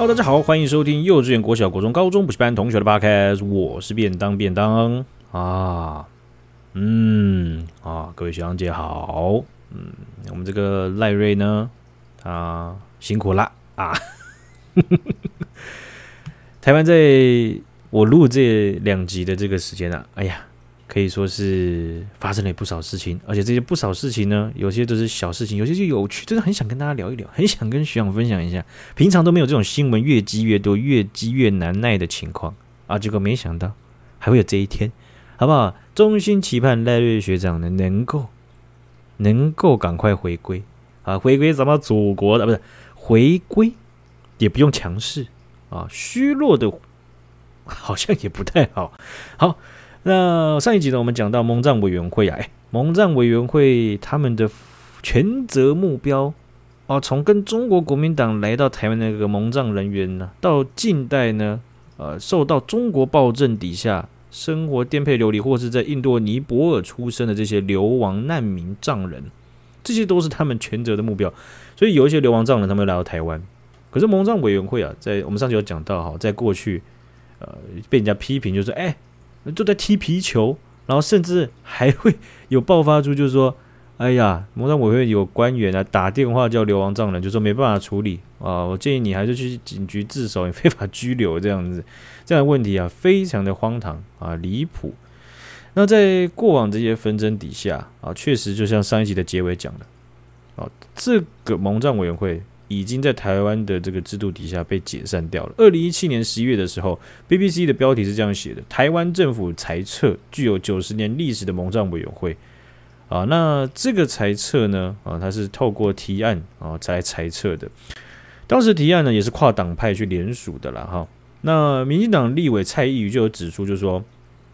Hello，大家好，欢迎收听幼稚园、国小、国中、高中补习班同学的 Podcast，我是便当便当啊，嗯啊，各位学长姐好，嗯，我们这个赖瑞呢，他辛苦啦啊，台湾在我录这两集的这个时间啊，哎呀。可以说是发生了不少事情，而且这些不少事情呢，有些都是小事情，有些就有趣，真的很想跟大家聊一聊，很想跟学长分享一下。平常都没有这种新闻越积越多、越积越难耐的情况啊，结果没想到还会有这一天，好不好？衷心期盼赖瑞学长呢能够能够赶快回归啊，回归咱们祖国的不是回归，也不用强势啊，虚弱的好像也不太好，好。那上一集呢，我们讲到蒙藏委员会啊，哎，蒙藏委员会他们的权责目标啊，从跟中国国民党来到台湾那个蒙藏人员呢，到近代呢，呃，受到中国暴政底下生活颠沛流离，或是在印度尼泊尔出生的这些流亡难民藏人，这些都是他们权责的目标。所以有一些流亡藏人，他们来到台湾，可是蒙藏委员会啊，在我们上集有讲到哈，在过去呃被人家批评，就是哎。就在踢皮球，然后甚至还会 有爆发出，就是说，哎呀，蒙藏委会有官员啊打电话叫流亡藏人，就说没办法处理啊，我建议你还是去警局自首，你非法拘留这样子，这样的问题啊，非常的荒唐啊，离谱。那在过往这些纷争底下啊，确实就像上一集的结尾讲的，啊，这个蒙藏委员会。已经在台湾的这个制度底下被解散掉了。二零一七年十一月的时候，BBC 的标题是这样写的：台湾政府裁撤具有九十年历史的蒙藏委员会。啊，那这个裁撤呢，啊，它是透过提案啊才裁撤的。当时提案呢也是跨党派去联署的啦。哈。那民进党立委蔡易余就有指出，就是说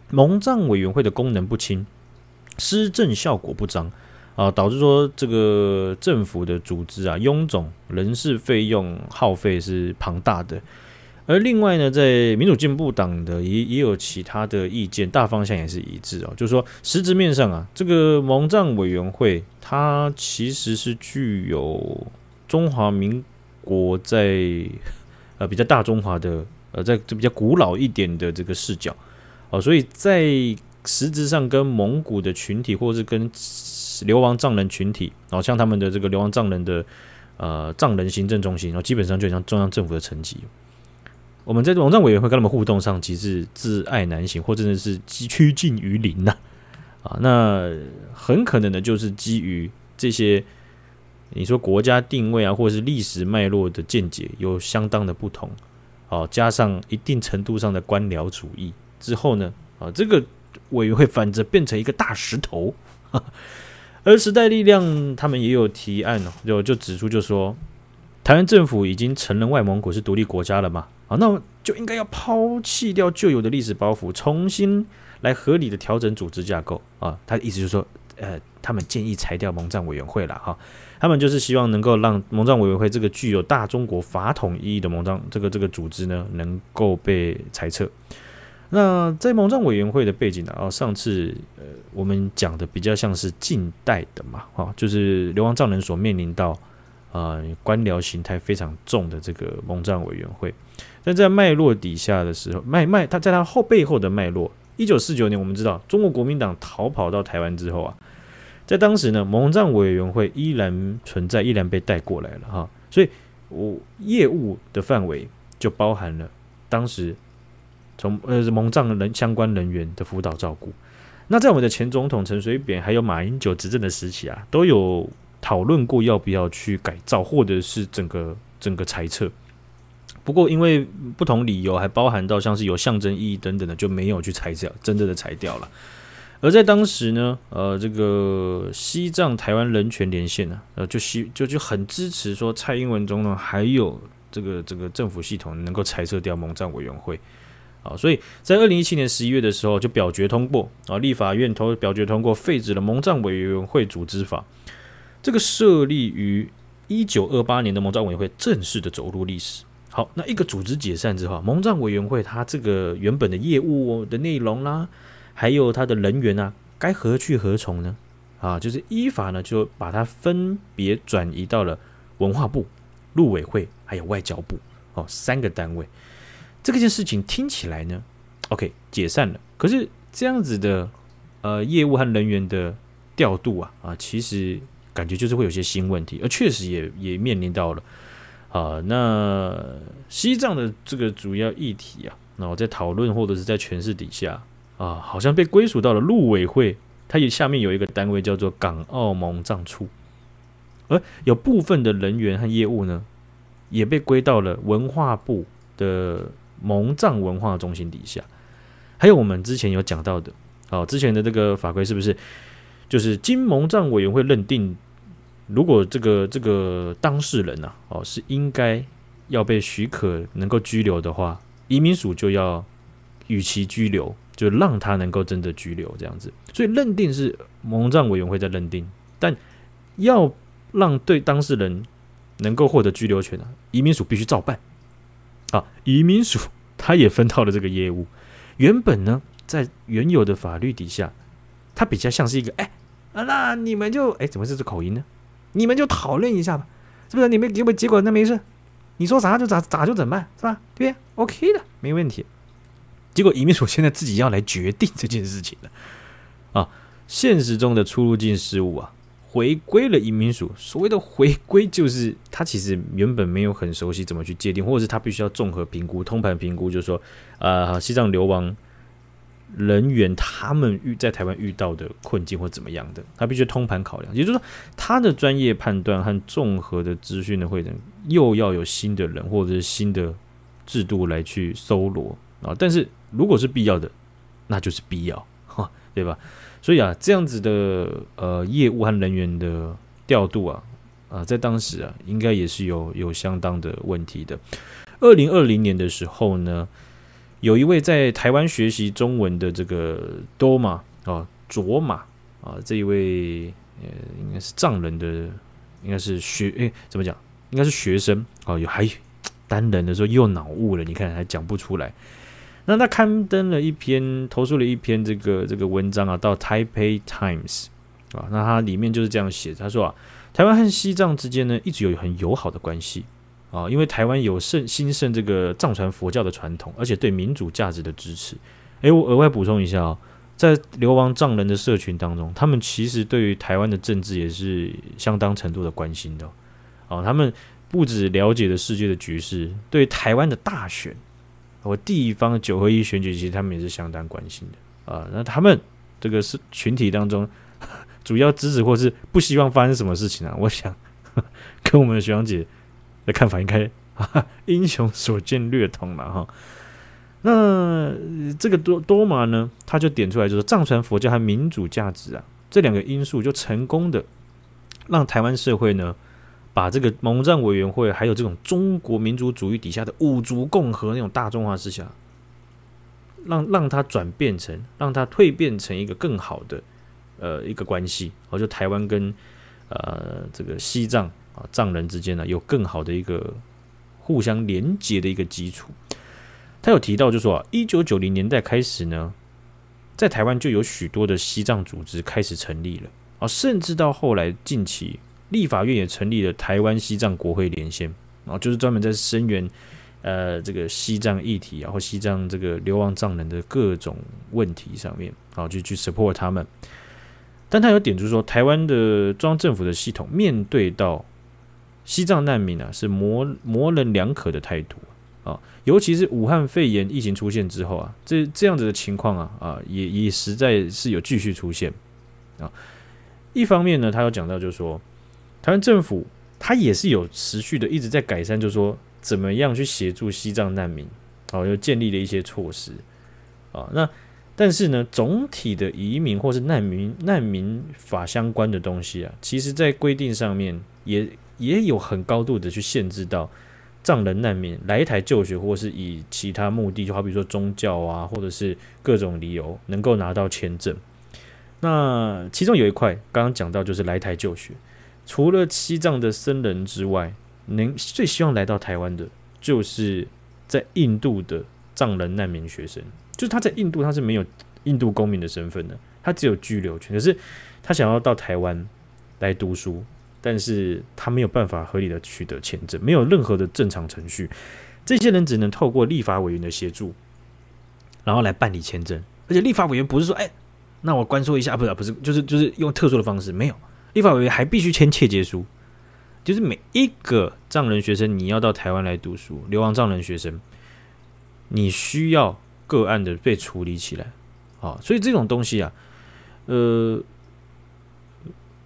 蒙藏委员会的功能不清，施政效果不彰。啊，导致说这个政府的组织啊，臃肿，人事费用耗费是庞大的。而另外呢，在民主进步党的也也有其他的意见，大方向也是一致哦。就是说，实质面上啊，这个蒙藏委员会它其实是具有中华民国在呃比较大中华的呃在这比较古老一点的这个视角哦，所以在实质上跟蒙古的群体或是跟流亡藏人群体，然后像他们的这个流亡藏人的呃藏人行政中心，然后基本上就像中央政府的层级。我们在蒙藏委员会跟他们互动上，其实自爱难行，或真的是趋近于零呐。啊，那很可能的就是基于这些你说国家定位啊，或者是历史脉络的见解有相当的不同，啊，加上一定程度上的官僚主义之后呢，啊，这个委员会反着变成一个大石头。而时代力量他们也有提案哦，就就指出就说，台湾政府已经承认外蒙古是独立国家了嘛，啊，那就应该要抛弃掉旧有的历史包袱，重新来合理的调整组织架构啊。他意思就是说，呃，他们建议裁掉蒙藏委员会了哈，他们就是希望能够让蒙藏委员会这个具有大中国法统意义的蒙藏这个这个组织呢，能够被裁撤。那在蒙藏委员会的背景呢？啊，上次呃我们讲的比较像是近代的嘛，哈，就是流亡藏人所面临到啊、呃、官僚形态非常重的这个蒙藏委员会。但在脉络底下的时候，脉脉他在他后背后的脉络，一九四九年我们知道中国国民党逃跑到台湾之后啊，在当时呢，蒙藏委员会依然存在，依然被带过来了哈，所以我业务的范围就包含了当时。从呃蒙藏人相关人员的辅导照顾，那在我们的前总统陈水扁还有马英九执政的时期啊，都有讨论过要不要去改造，或者是整个整个裁撤。不过因为不同理由，还包含到像是有象征意义等等的，就没有去裁掉，真正的裁掉了。而在当时呢，呃，这个西藏台湾人权连线呢，呃，就希就就很支持说蔡英文总统还有这个这个政府系统能够裁撤掉蒙藏委员会。啊，所以在二零一七年十一月的时候就表决通过啊，立法院投表决通过废止了蒙藏委员会组织法。这个设立于一九二八年的蒙藏委员会正式的走入历史。好，那一个组织解散之后，蒙藏委员会它这个原本的业务的内容啦、还有它的人员啊，该何去何从呢？啊，就是依法呢就把它分别转移到了文化部、陆委会还有外交部。哦，三个单位。这个件事情听起来呢，OK，解散了。可是这样子的呃业务和人员的调度啊啊，其实感觉就是会有些新问题，而确实也也面临到了啊。那西藏的这个主要议题啊，那我在讨论或者是在诠释底下啊，好像被归属到了陆委会，它也下面有一个单位叫做港澳蒙藏处，而有部分的人员和业务呢，也被归到了文化部的。蒙藏文化中心底下，还有我们之前有讲到的，哦，之前的这个法规是不是就是经蒙藏委员会认定，如果这个这个当事人呐，哦，是应该要被许可能够拘留的话，移民署就要与其拘留，就让他能够真的拘留这样子。所以认定是蒙藏委员会在认定，但要让对当事人能够获得拘留权啊，移民署必须照办。啊，移民署他也分到了这个业务。原本呢，在原有的法律底下，它比较像是一个，哎，那你们就，哎，怎么是这口音呢？你们就讨论一下吧，是不是？你们给我结果，那没事，你说啥就咋咋就怎么办，是吧？对不对？OK 的，没问题。结果移民署现在自己要来决定这件事情了。啊，现实中的出入境事务啊。回归了移民署，所谓的回归就是他其实原本没有很熟悉怎么去界定，或者是他必须要综合评估、通盘评估，就是说，呃，西藏流亡人员他们遇在台湾遇到的困境或怎么样的，他必须通盘考量。也就是说，他的专业判断和综合的资讯的会诊，又要有新的人或者是新的制度来去搜罗啊。但是如果是必要的，那就是必要，哈，对吧？所以啊，这样子的呃业务和人员的调度啊，啊，在当时啊，应该也是有有相当的问题的。二零二零年的时候呢，有一位在台湾学习中文的这个多玛啊卓玛啊这一位呃应该是藏人的，应该是学诶怎么讲？应该是学生啊，有还单人的时候又脑雾了，你看还讲不出来。那他刊登了一篇，投诉了一篇这个这个文章啊，到《Taipei Times》啊，那他里面就是这样写，他说啊，台湾和西藏之间呢，一直有很友好的关系啊，因为台湾有盛兴盛这个藏传佛教的传统，而且对民主价值的支持。诶，我额外补充一下啊，在流亡藏人的社群当中，他们其实对于台湾的政治也是相当程度的关心的哦，他们不止了解了世界的局势，对台湾的大选。我地方九合一选举，其实他们也是相当关心的啊。那他们这个是群体当中 主要支持或是不希望发生什么事情啊？我想 跟我们的学长姐的看法应该 英雄所见略同嘛哈。那这个多多玛呢，他就点出来就是藏传佛教和民主价值啊这两个因素，就成功的让台湾社会呢。把这个蒙藏委员会，还有这种中国民族主义底下的五族共和那种大众化思想，让让它转变成，让它蜕变成一个更好的呃一个关系，而就台湾跟呃这个西藏啊藏人之间呢有更好的一个互相连接的一个基础。他有提到就说啊，一九九零年代开始呢，在台湾就有许多的西藏组织开始成立了啊，甚至到后来近期。立法院也成立了台湾西藏国会连线，然后就是专门在声援呃这个西藏议题，然后西藏这个流亡藏人的各种问题上面，然后就去 support 他们。但他有点出说，台湾的中央政府的系统面对到西藏难民啊，是模模棱两可的态度啊，尤其是武汉肺炎疫情出现之后啊，这这样子的情况啊啊，也也实在是有继续出现啊。一方面呢，他有讲到就是说。台湾政府它也是有持续的一直在改善，就是说怎么样去协助西藏难民，哦，又建立了一些措施，啊，那但是呢，总体的移民或是难民难民法相关的东西啊，其实在规定上面也也有很高度的去限制到藏人难民来台就学，或是以其他目的，就好比说宗教啊，或者是各种理由能够拿到签证。那其中有一块刚刚讲到，就是来台就学。除了西藏的僧人之外，能最希望来到台湾的，就是在印度的藏人难民学生。就是他在印度，他是没有印度公民的身份的，他只有居留权。可是他想要到台湾来读书，但是他没有办法合理的取得签证，没有任何的正常程序，这些人只能透过立法委员的协助，然后来办理签证。而且立法委员不是说，哎，那我关说一下，不是不是，就是就是用特殊的方式，没有，立法委员还必须签切结书，就是每一个藏人学生你要到台湾来读书，流亡藏人学生，你需要个案的被处理起来，啊，所以这种东西啊，呃。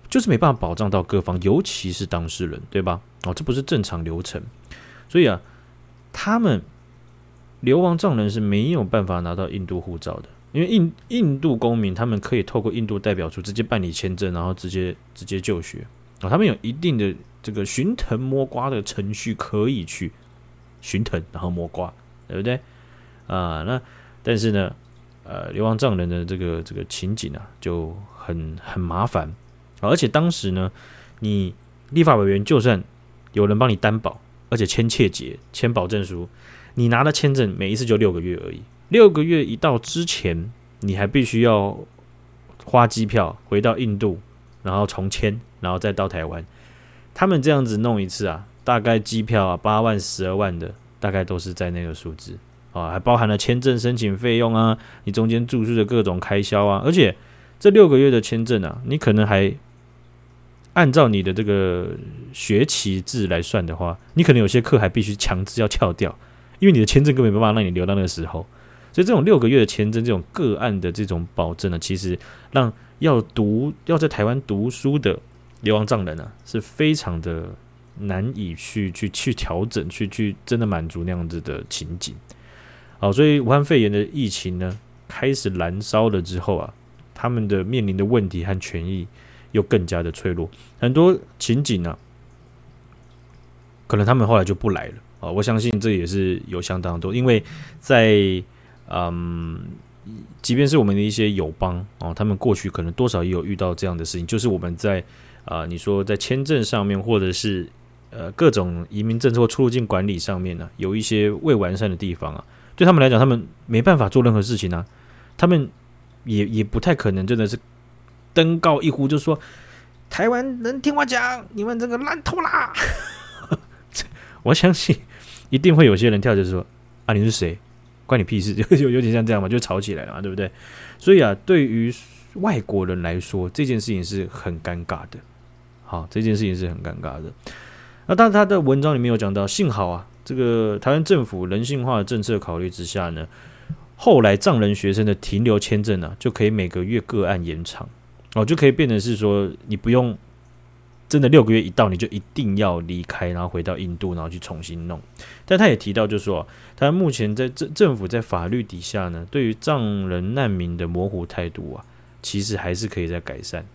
就是没办法保障到各方，尤其是当事人，对吧？哦，这不是正常流程，所以啊，他们流亡藏人是没有办法拿到印度护照的，因为印印度公民他们可以透过印度代表处直接办理签证，然后直接直接就学啊，他们有一定的这个寻藤摸瓜的程序可以去寻藤，然后摸瓜，对不对？啊，那但是呢，呃，流亡藏人的这个这个情景啊，就很很麻烦。而且当时呢，你立法委员就算有人帮你担保，而且签切结、签保证书，你拿的签证每一次就六个月而已。六个月一到之前，你还必须要花机票回到印度，然后重签，然后再到台湾。他们这样子弄一次啊，大概机票啊八万、十二万的，大概都是在那个数字啊，还包含了签证申请费用啊，你中间住宿的各种开销啊。而且这六个月的签证啊，你可能还。按照你的这个学期制来算的话，你可能有些课还必须强制要翘掉，因为你的签证根本没办法让你留到那个时候。所以这种六个月的签证，这种个案的这种保证呢，其实让要读要在台湾读书的流亡藏人呢，是非常的难以去去去调整，去去真的满足那样子的情景。好，所以武汉肺炎的疫情呢开始燃烧了之后啊，他们的面临的问题和权益。又更加的脆弱，很多情景呢、可能他们后来就不来了啊！我相信这也是有相当多，因为在嗯，即便是我们的一些友邦啊，他们过去可能多少也有遇到这样的事情，就是我们在啊，你说在签证上面，或者是呃各种移民政策或出入境管理上面呢、有一些未完善的地方啊，对他们来讲，他们没办法做任何事情啊，他们也也不太可能真的是。登高一呼，就说：“台湾人听我讲，你们这个烂透啦！” 我相信一定会有些人跳着说：“啊，你是谁？关你屁事！” 就有有点像这样嘛，就吵起来了嘛，对不对？所以啊，对于外国人来说，这件事情是很尴尬的。好，这件事情是很尴尬的。那但他的文章里面有讲到，幸好啊，这个台湾政府人性化的政策考虑之下呢，后来藏人学生的停留签证呢、就可以每个月个案延长。哦，就可以变成是说，你不用真的六个月一到，你就一定要离开，然后回到印度，然后去重新弄。但他也提到，就是说，他目前在政政府在法律底下呢，对于藏人难民的模糊态度啊，其实还是可以再改善。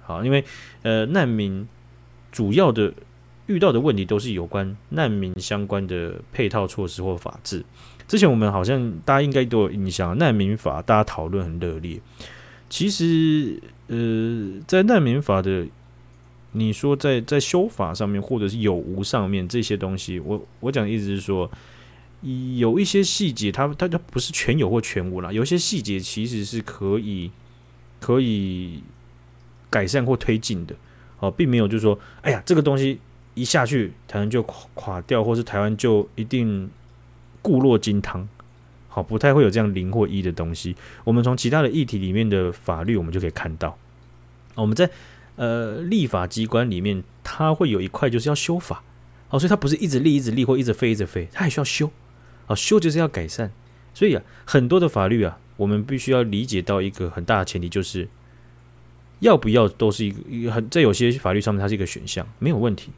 好，因为呃，难民主要的遇到的问题都是有关难民相关的配套措施或法制。之前我们好像大家应该都有印象，难民法大家讨论很热烈。其实。呃，在难民法的，你说在在修法上面，或者是有无上面这些东西，我我讲的意思是说，有一些细节，它它它不是全有或全无啦，有些细节其实是可以可以改善或推进的，哦，并没有就是说，哎呀，这个东西一下去，台湾就垮垮掉，或是台湾就一定固若金汤。好，不太会有这样零或一的东西。我们从其他的议题里面的法律，我们就可以看到，我们在呃立法机关里面，它会有一块就是要修法。哦，所以它不是一直立一直立或一直废一直废，它还需要修。哦，修就是要改善。所以啊，很多的法律啊，我们必须要理解到一个很大的前提，就是要不要都是一个一个很在有些法律上面它是一个选项，没有问题。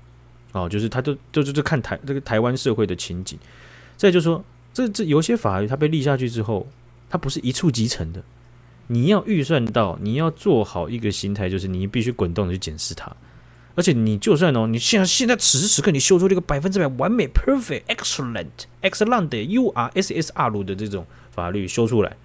哦，就是它都就就就看台这个台湾社会的情景。再就是说。这这有些法律，它被立下去之后，它不是一触即成的。你要预算到，你要做好一个心态，就是你必须滚动的去检视它。而且你就算哦，你现在现在此时此刻你修出这个百分之百完美、perfect、excellent、excellent 的 U R S S R 的这种法律修出来，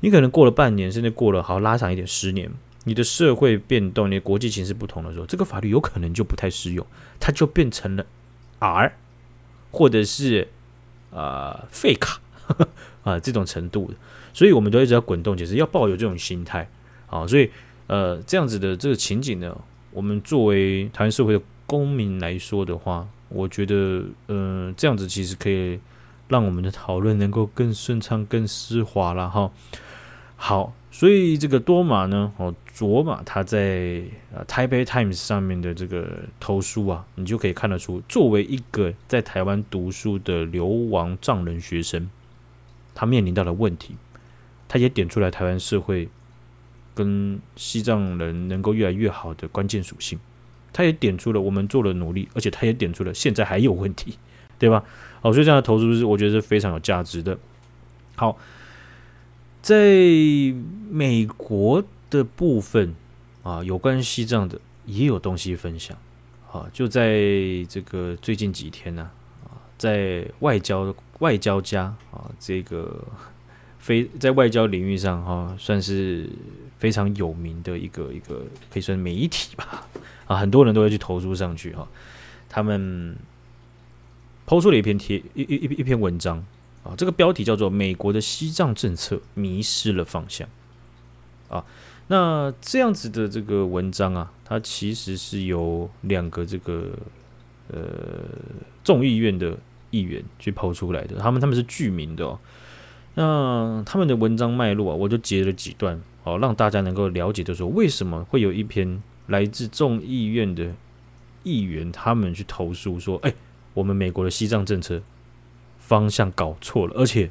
你可能过了半年，甚至过了好拉长一点十年，你的社会变动、你的国际形势不同的时候，这个法律有可能就不太适用，它就变成了 R，或者是。啊，废卡 啊，这种程度的，所以我们都一直要滚动，其实要抱有这种心态啊。所以呃，这样子的这个情景呢，我们作为台湾社会的公民来说的话，我觉得，嗯、呃，这样子其实可以让我们的讨论能够更顺畅、更丝滑了哈。好，所以这个多玛呢，哦，卓玛他在啊台北 Times 上面的这个投书啊，你就可以看得出，作为一个在台湾读书的流亡藏人学生，他面临到的问题，他也点出来台湾社会跟西藏人能够越来越好的关键属性，他也点出了我们做了努力，而且他也点出了现在还有问题，对吧？好，所以这样的投资是我觉得是非常有价值的。好。在美国的部分啊，有关西藏的也有东西分享啊。就在这个最近几天呢啊，在外交外交家啊，这个非在外交领域上哈，算是非常有名的一个一个可以算媒体吧 啊，很多人都会去投诉上去哈。他们抛出了一篇贴一一一一篇文章。啊，这个标题叫做《美国的西藏政策迷失了方向》啊，那这样子的这个文章啊，它其实是由两个这个呃众议院的议员去抛出来的，他们他们是具名的哦。那他们的文章脉络啊，我就截了几段哦，让大家能够了解，就是说为什么会有一篇来自众议院的议员他们去投诉说，哎，我们美国的西藏政策。方向搞错了，而且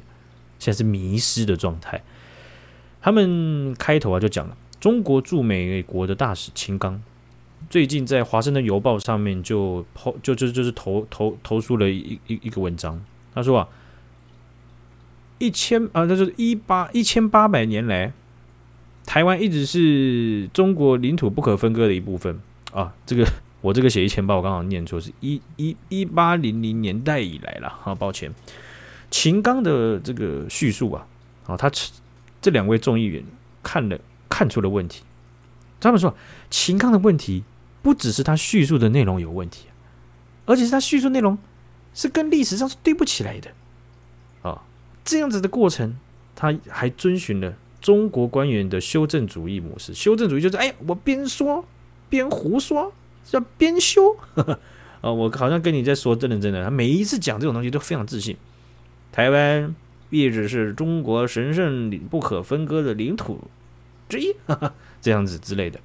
现在是迷失的状态。他们开头啊就讲了，中国驻美国的大使秦刚最近在《华盛顿邮报》上面就抛就就就是投投投诉了一一一个文章。他说啊，一千啊，他说一八一千八百年来，台湾一直是中国领土不可分割的一部分啊，这个。我这个写一千八，我刚好念错，是一一一八零零年代以来了，啊抱歉。秦刚的这个叙述啊，啊，他这两位众议员看了看出了问题。他们说，秦刚的问题不只是他叙述的内容有问题，而且是他叙述内容是跟历史上是对不起来的。这样子的过程，他还遵循了中国官员的修正主义模式。修正主义就是，哎，我边说边胡说。叫边修，啊，我好像跟你在说真的真的，他每一次讲这种东西都非常自信。台湾一直是中国神圣不可分割的领土之一，这样子之类的。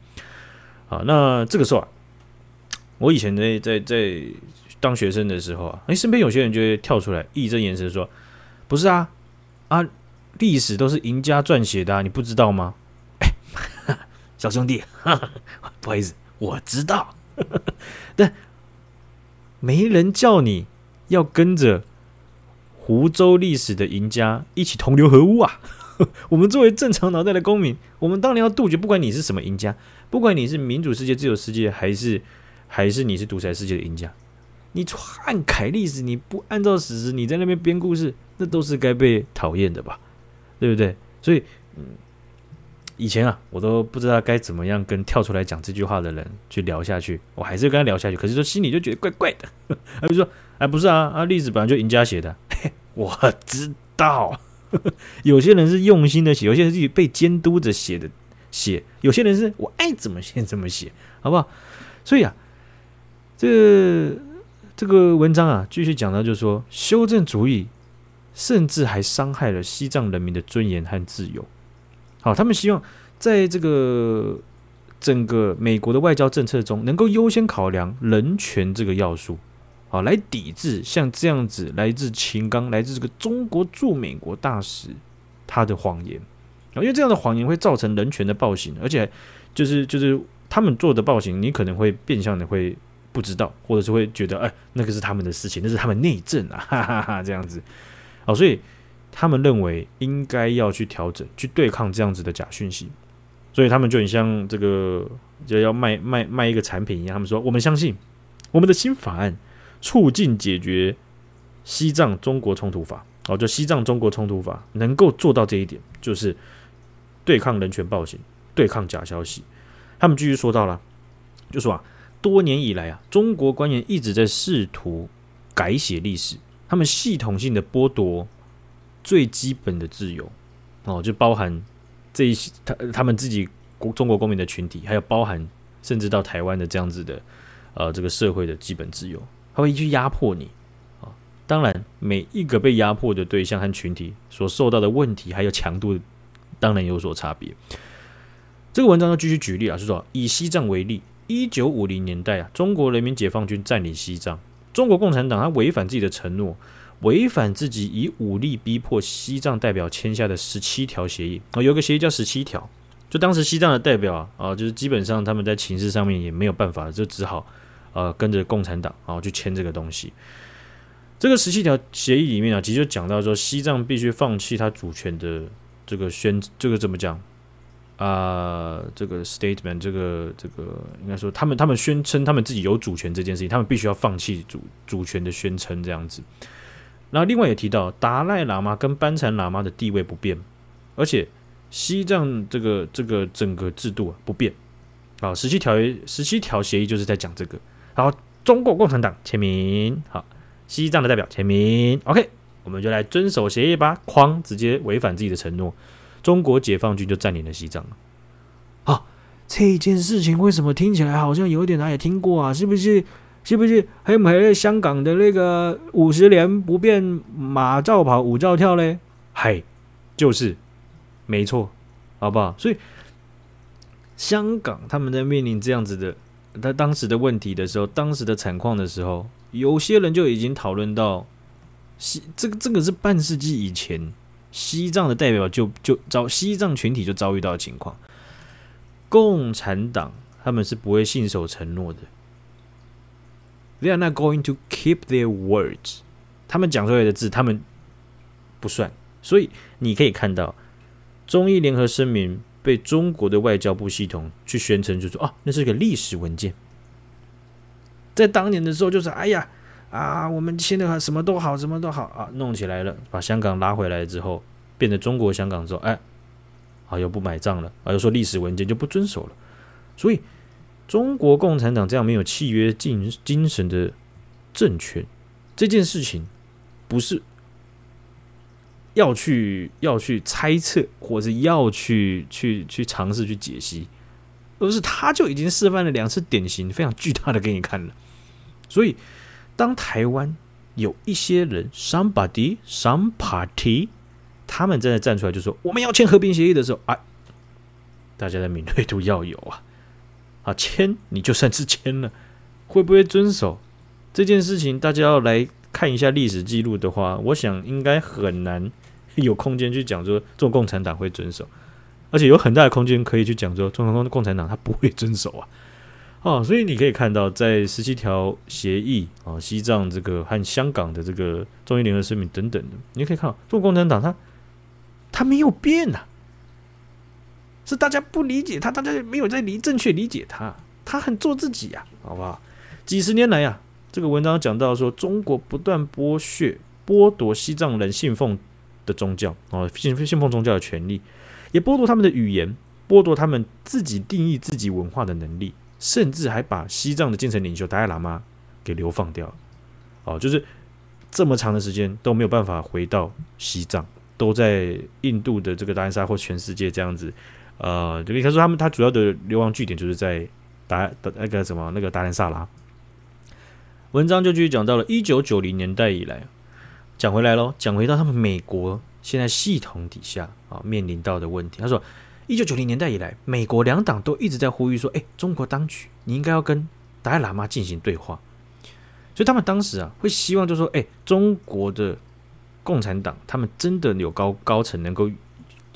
啊，那这个时候啊，我以前在在在当学生的时候啊，哎，身边有些人就会跳出来义正言辞说：“不是啊，啊，历史都是赢家撰写的啊，你不知道吗？”哎，小兄弟，不好意思，我知道。但没人叫你要跟着湖州历史的赢家一起同流合污啊！我们作为正常脑袋的公民，我们当然要杜绝，不管你是什么赢家，不管你是民主世界、自由世界，还是还是你是独裁世界的赢家，你篡改历史，你不按照史实，你在那边编故事，那都是该被讨厌的吧？对不对？所以，嗯。以前啊，我都不知道该怎么样跟跳出来讲这句话的人去聊下去。我还是跟他聊下去，可是说心里就觉得怪怪的。他就说：“哎，不是啊，啊，例子本来就赢家写的。”我知道，有些人是用心的写，有些人是被监督着写的写，有些人是我爱怎么写怎么写，好不好？所以啊，这、这个文章啊，继续讲到就是说，修正主义甚至还伤害了西藏人民的尊严和自由。好，他们希望在这个整个美国的外交政策中，能够优先考量人权这个要素，好，来抵制像这样子来自秦刚、来自这个中国驻美国大使他的谎言啊，因为这样的谎言会造成人权的暴行，而且就是就是他们做的暴行，你可能会变相的会不知道，或者是会觉得哎，那个是他们的事情，那是他们内政啊，哈哈哈，这样子，好，所以。他们认为应该要去调整，去对抗这样子的假讯息，所以他们就很像这个就要卖卖卖一个产品一样。他们说：“我们相信我们的新法案促进解决西藏中国冲突法，哦，就西藏中国冲突法能够做到这一点，就是对抗人权暴行，对抗假消息。”他们继续说到了，就说啊，多年以来啊，中国官员一直在试图改写历史，他们系统性的剥夺。最基本的自由哦，就包含这一些他他们自己国中国公民的群体，还有包含甚至到台湾的这样子的呃这个社会的基本自由，他会去压迫你啊。当然，每一个被压迫的对象和群体所受到的问题还有强度，当然有所差别。这个文章要继续举例啊，是说以西藏为例，一九五零年代啊，中国人民解放军占领西藏，中国共产党他违反自己的承诺，违反自己以武力逼迫西藏代表签下的十七条协议啊，有个协议叫十七条，就当时西藏的代表啊，啊，就是基本上他们在情势上面也没有办法，就只好呃跟着共产党啊去签这个东西。这个十七条协议里面啊，其实就讲到说，西藏必须放弃他主权的这个宣，这个怎么讲？啊、这个 statement，这个这个应该说，他们他们宣称他们自己有主权这件事情，他们必须要放弃主主权的宣称这样子。然后另外也提到，达赖喇嘛跟班禅喇嘛的地位不变，而且西藏这个这个整个制度啊不变。好，十七条十七条协议就是在讲这个。然后中国共产党签名，好，西藏的代表签名，OK，我们就来遵守协议吧。哐，直接违反自己的承诺。中国解放军就占领了西藏了。啊，这件事情为什么听起来好像有点哪里听过啊？是不是？是不是？还有没有香港的那个五十年不变，马照跑，舞照跳嘞？嗨，就是，没错，好不好？所以，香港他们在面临这样子的他当时的问题的时候，当时的惨况的时候，有些人就已经讨论到西这个这个是半世纪以前。西藏的代表就就遭西藏群体就遭遇到的情况，共产党他们是不会信守承诺的，They are not going to keep their words。他们讲出来的字，他们不算。所以你可以看到，中伊联合声明被中国的外交部系统去宣称，就说哦，那是个历史文件，在当年的时候就是哎呀。啊，我们签的什么都好，什么都好啊，弄起来了，把香港拉回来之后，变成中国香港之后，哎，啊又不买账了，啊又说历史文件就不遵守了，所以中国共产党这样没有契约精精神的政权，这件事情不是要去要去猜测，或是要去去去尝试去解析，而是他就已经示范了两次典型非常巨大的给你看了，所以。当台湾有一些人，somebody some party，他们真的站出来就说我们要签和平协议的时候，啊，大家的敏锐度要有啊，啊，签你就算是签了，会不会遵守这件事情？大家要来看一下历史记录的话，我想应该很难有空间去讲说中国共产党会遵守，而且有很大的空间可以去讲说中国共产党他不会遵守啊。哦，所以你可以看到，在十七条协议啊、西藏这个和香港的这个中英联合声明等等的，你可以看到，中国共产党他他没有变呐、是大家不理解他，大家没有在理正确理解他，他很做自己呀、啊，好不好？几十年来、啊，这个文章讲到说，中国不断剥削、剥夺西藏人信奉的宗教啊，信、信奉宗教的权利，也剥夺他们的语言，剥夺他们自己定义自己文化的能力。甚至还把西藏的精神领袖达赖喇嘛给流放掉，哦，就是这么长的时间都没有办法回到西藏，都在印度的这个达兰萨或全世界这样子，呃，就比如说他们他主要的流亡据点就是在达那个什么那个达兰萨拉。文章就继续讲到了一九九零年代以来，讲回来喽，讲回到他们美国现在系统底下啊面临到的问题，他说。一九九零年代以来，美国两党都一直在呼吁说：“哎，中国当局，你应该要跟达赖喇嘛进行对话。”所以他们当时啊，会希望就说：“哎，中国的共产党，他们真的有高高层能够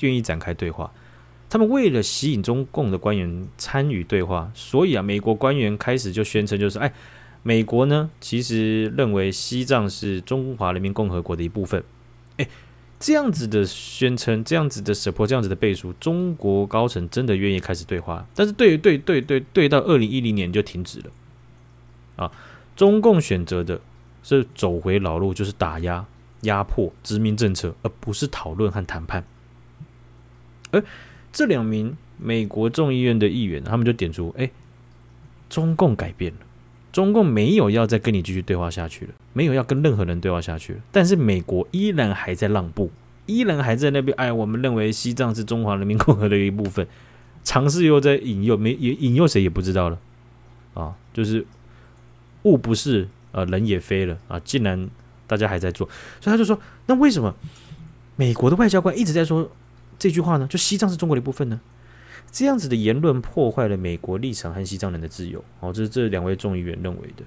愿意展开对话。他们为了吸引中共的官员参与对话，所以啊，美国官员开始就宣称，就是哎，美国呢，其实认为西藏是中华人民共和国的一部分。”哎。这样子的宣称，这样子的 support，这样子的背书，中国高层真的愿意开始对话，但是对对对对对，到二零一零年就停止了。啊，中共选择的是走回老路，就是打压、压迫、殖民政策，而不是讨论和谈判。而这两名美国众议院的议员，他们就点出：哎，中共改变了。中共没有要再跟你继续对话下去了，没有要跟任何人对话下去了。但是美国依然还在让步，依然还在那边。哎，我们认为西藏是中华人民共和国的一部分。尝试又在引诱，没也引诱谁也不知道了啊，就是物不是，呃，人也飞了啊，竟然大家还在做，所以他就说，那为什么美国的外交官一直在说这句话呢？就西藏是中国的一部分呢？这样子的言论破坏了美国立场和西藏人的自由，哦，这是这两位众议员认为的，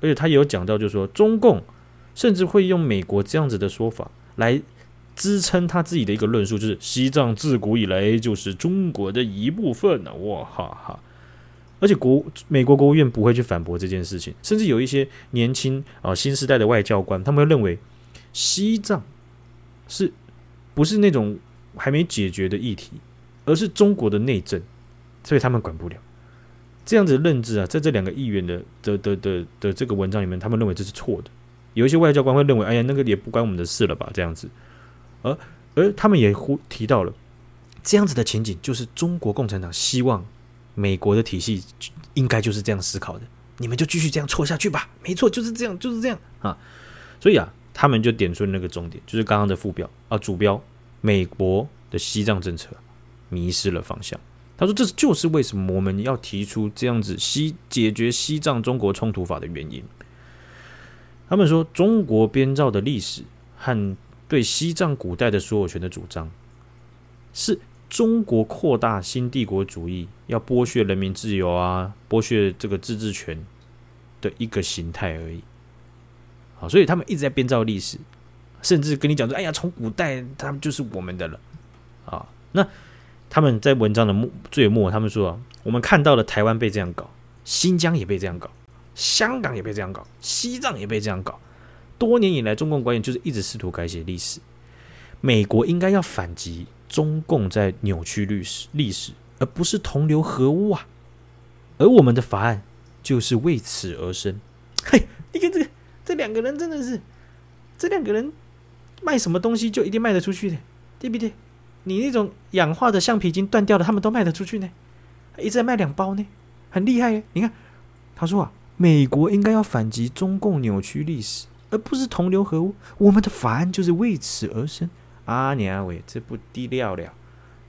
而且他也有讲到，就是说中共甚至会用美国这样子的说法来支撑他自己的一个论述，就是西藏自古以来就是中国的一部分呢，哇哈哈！而且国美国国务院不会去反驳这件事情，甚至有一些年轻啊新时代的外交官，他们会认为西藏是不是那种还没解决的议题？而是中国的内政，所以他们管不了。这样子的认知啊，在这两个议员的的的的的这个文章里面，他们认为这是错的。有一些外交官会认为，哎呀，那个也不关我们的事了吧？这样子，而而他们也呼提到了这样子的情景，就是中国共产党希望美国的体系应该就是这样思考的，你们就继续这样错下去吧。没错，就是这样，就是这样啊。所以啊，他们就点出那个重点，就是刚刚的副标啊，主标，美国的西藏政策。迷失了方向。他说：“这就是为什么我们要提出这样子西解决西藏中国冲突法的原因。”他们说：“中国编造的历史和对西藏古代的所有权的主张，是中国扩大新帝国主义，要剥削人民自由啊，剥削这个自治权的一个形态而已。”好，所以他们一直在编造历史，甚至跟你讲说：“哎呀，从古代他们就是我们的了。”啊，那。他们在文章的末最末，他们说，我们看到了台湾被这样搞，新疆也被这样搞，香港也被这样搞，西藏也被这样搞。多年以来，中共官员就是一直试图改写历史。美国应该要反击中共在扭曲历史，历史而不是同流合污啊。而我们的法案就是为此而生。嘿，你看这个，这两个人真的是，这两个人卖什么东西就一定卖得出去的，对不对？你那种氧化的橡皮筋断掉了，他们都卖得出去呢，一直在卖两包呢，很厉害耶。你看，他说啊，美国应该要反击中共扭曲历史，而不是同流合污。我们的法案就是为此而生。啊，娘喂，这不低调了，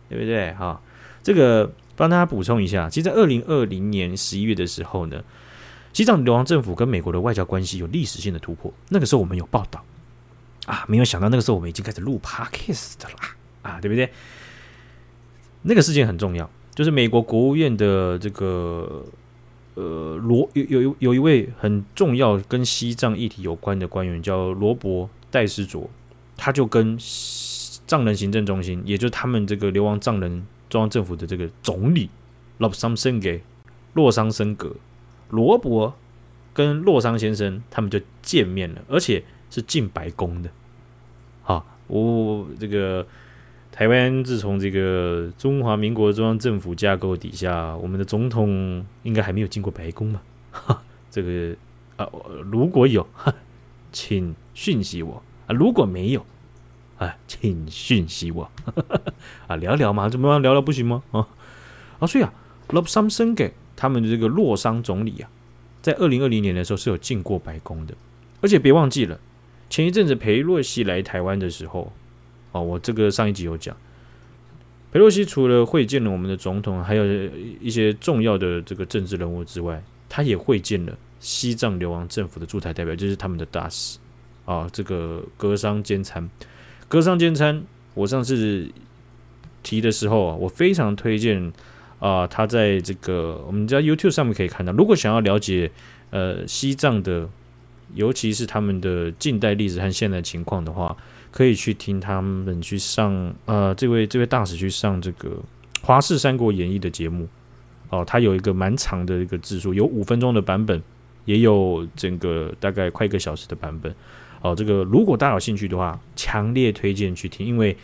对不对？哈，这个帮大家补充一下，其实，在二零二零年十一月的时候呢，西藏流亡政府跟美国的外交关系有历史性的突破。那个时候我们有报道啊，没有想到那个时候我们已经开始录 Podcast 的啦。啊，对不对？那个事件很重要，就是美国国务院的这个呃罗有有有一位很重要跟西藏议题有关的官员叫罗伯戴斯卓，他就跟藏人行政中心，也就是他们这个流亡藏人中央政府的这个总理洛桑森给洛桑森格罗伯跟洛桑先生他们就见面了，而且是进白宫的。好，我这个。台湾自从这个中华民国中央政府架构底下，我们的总统应该还没有进过白宫嘛？哈，这个啊，如果有，请讯息我啊；如果没有，啊，请讯息我 啊，聊聊嘛，怎么样聊聊不行吗？啊啊，所以啊，Lobsang Senge 他们的这个洛桑总理啊，在二零二零年的时候是有进过白宫的，而且别忘记了，前一阵子裴洛西来台湾的时候。哦，我这个上一集有讲，佩洛西除了会见了我们的总统，还有一些重要的这个政治人物之外，他也会见了西藏流亡政府的驻台代表，就是他们的大使。啊。这个格桑坚参，格桑坚参，我上次提的时候啊，我非常推荐啊，他在这个我们在 YouTube 上面可以看到，如果想要了解呃西藏的，尤其是他们的近代历史和现在情况的话。可以去听他们去上，呃，这位这位大使去上这个《华视三国演义》的节目，哦，他有一个蛮长的一个字数，有五分钟的版本，也有整个大概快一个小时的版本，哦，这个如果大家有兴趣的话，强烈推荐去听，因为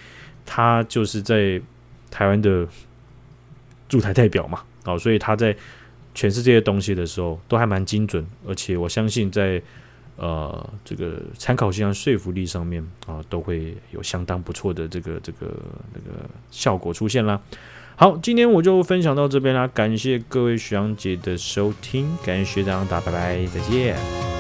他就是在台湾的驻台代表嘛，哦，所以他在诠释这些东西的时候都还蛮精准，而且我相信在。呃，这个参考性和说服力上面啊，都会有相当不错的这个这个那个效果出现啦。好，今天我就分享到这边啦，感谢各位学长姐的收听，感谢学长，打拜拜，再见。